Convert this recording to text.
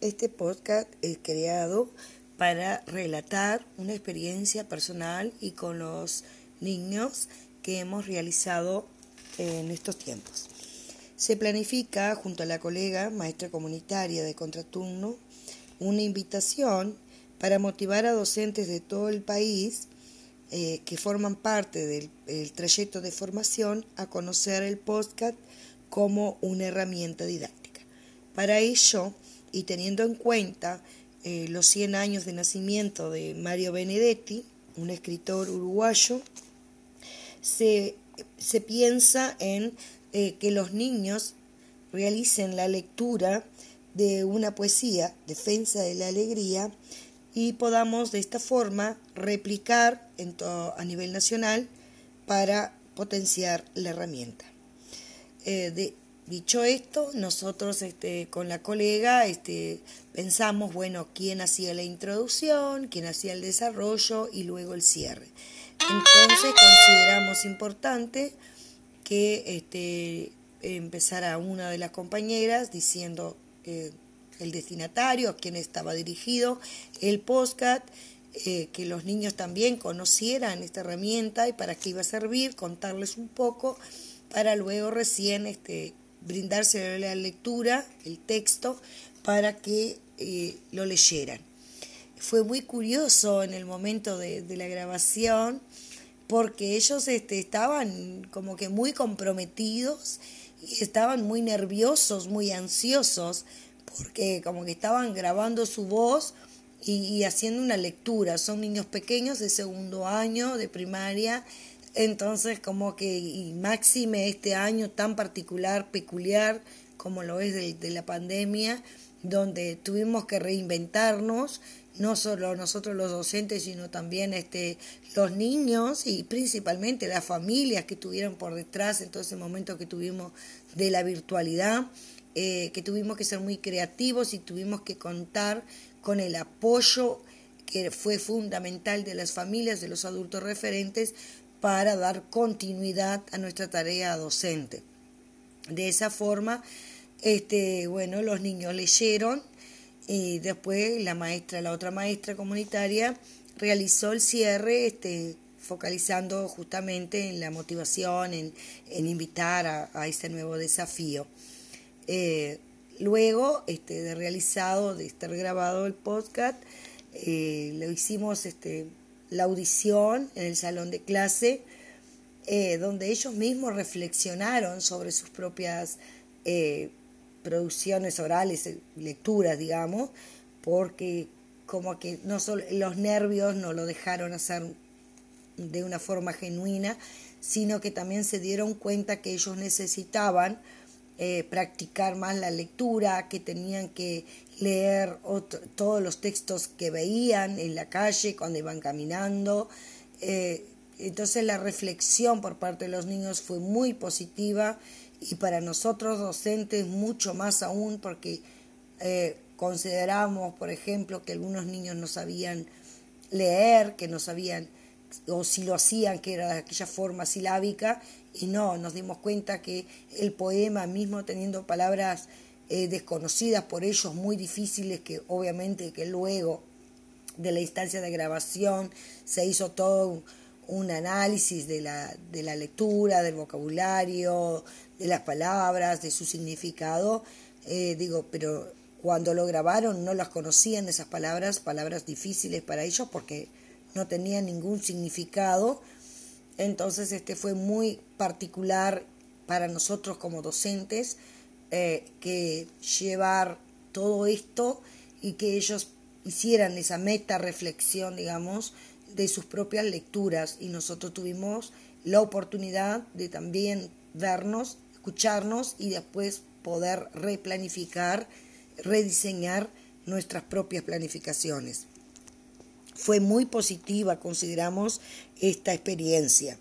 Este podcast es creado para relatar una experiencia personal y con los niños que hemos realizado en estos tiempos. Se planifica junto a la colega maestra comunitaria de contraturno una invitación para motivar a docentes de todo el país eh, que forman parte del trayecto de formación a conocer el podcast como una herramienta didáctica. Para ello, y teniendo en cuenta eh, los 100 años de nacimiento de Mario Benedetti, un escritor uruguayo, se, piensa en eh, que los niños realicen la lectura de una poesía, Defensa de la Alegría, y podamos de esta forma replicar en a nivel nacional para potenciar la herramienta. Eh, de, Dicho esto, nosotros este, con la colega este, pensamos, bueno, quién hacía la introducción, quién hacía el desarrollo y luego el cierre. Entonces consideramos importante que este, empezara una de las compañeras diciendo eh, el destinatario, a quién estaba dirigido, el postcat, eh, que los niños también conocieran esta herramienta y para qué iba a servir, contarles un poco, para luego recién este, brindarse la lectura, el texto, para que eh, lo leyeran. Fue muy curioso en el momento de, la grabación porque ellos este, estaban como que muy comprometidos y estaban muy nerviosos, muy ansiosos, porque como que estaban grabando su voz y, y haciendo una lectura. Son niños pequeños de segundo año, de primaria, entonces, como que, y máxime este año tan particular, peculiar, como lo es de, la pandemia, donde tuvimos que reinventarnos, no solo nosotros los docentes, sino también este, los niños y principalmente las familias que estuvieron por detrás en todo ese momento que tuvimos de la virtualidad, eh, que tuvimos que ser muy creativos y tuvimos que contar con el apoyo que fue fundamental de las familias, de los adultos referentes, para dar continuidad a nuestra tarea docente. De esa forma, este, bueno, los niños leyeron y después la maestra, la otra maestra comunitaria, realizó el cierre, este, focalizando justamente en la motivación, en, invitar a, este nuevo desafío. Eh, luego este, de realizado, de estar grabado el podcast, eh, lo hicimos este, la audición en el salón de clase, eh, donde ellos mismos reflexionaron sobre sus propias eh, producciones orales, eh, lecturas, digamos, porque como que no solo los nervios no lo dejaron hacer de una forma genuina, sino que también se dieron cuenta que ellos necesitaban practicar más la lectura, que tenían que leer todos los textos que veían en la calle cuando iban caminando. Eh, entonces la reflexión por parte de los niños fue muy positiva y para nosotros docentes mucho más aún porque eh, consideramos, por ejemplo, que algunos niños no sabían leer, que no sabían, o si lo hacían, que era de aquella forma silábica, y no, nos dimos cuenta que el poema mismo teniendo palabras eh, desconocidas por ellos, muy difíciles, que obviamente que luego de la instancia de grabación se hizo todo un, análisis de la, de la lectura, del vocabulario, de las palabras, de su significado. Eh, digo, pero cuando lo grabaron no las conocían esas palabras, palabras difíciles para ellos porque no tenían ningún significado. Entonces este fue muy particular para nosotros como docentes eh, que llevar todo esto y que ellos hicieran esa meta reflexión, digamos, de sus propias lecturas y nosotros tuvimos la oportunidad de también vernos, escucharnos y después poder replanificar, rediseñar nuestras propias planificaciones. Fue muy positiva, consideramos, esta experiencia.